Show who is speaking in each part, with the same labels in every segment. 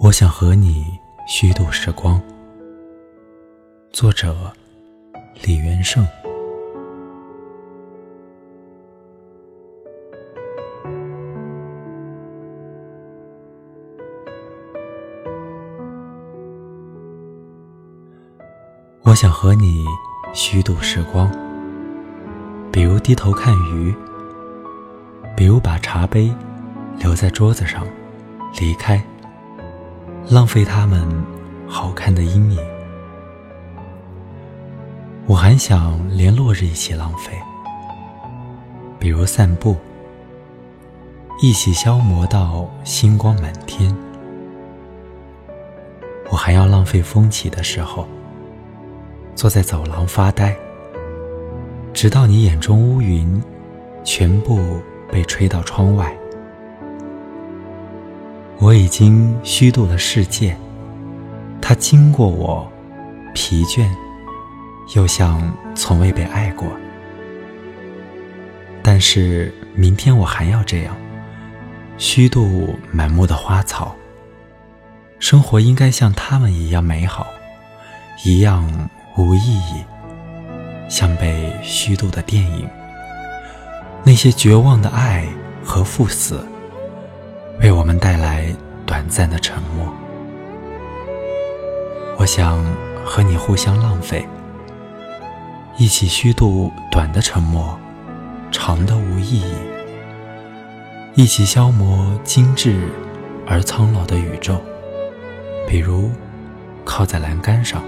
Speaker 1: 我想和你虚度时光。作者：李元胜。我想和你虚度时光，比如低头看鱼，比如把茶杯留在桌子上离开。浪费他们好看的阴影，我还想连落日一起浪费，比如散步，一起消磨到星光满天。我还要浪费风起的时候，坐在走廊发呆，直到你眼中乌云全部被吹到窗外。我已经虚度了世界，它经过我，疲倦，又像从未被爱过。但是明天我还要这样，虚度满目的花草。生活应该像他们一样美好，一样无意义，像被虚度的电影。那些绝望的爱和赴死。为我们带来短暂的沉默。我想和你互相浪费，一起虚度短的沉默，长的无意义。一起消磨精致而苍老的宇宙，比如靠在栏杆上，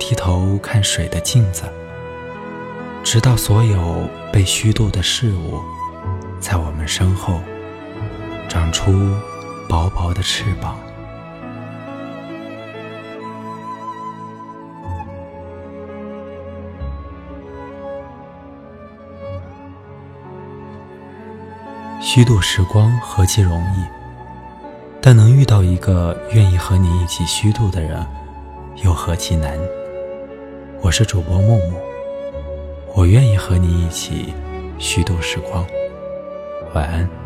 Speaker 1: 低头看水的镜子，直到所有被虚度的事物在我们身后。长出薄薄的翅膀，虚度时光何其容易，但能遇到一个愿意和你一起虚度的人，又何其难。我是主播木木，我愿意和你一起虚度时光。晚安。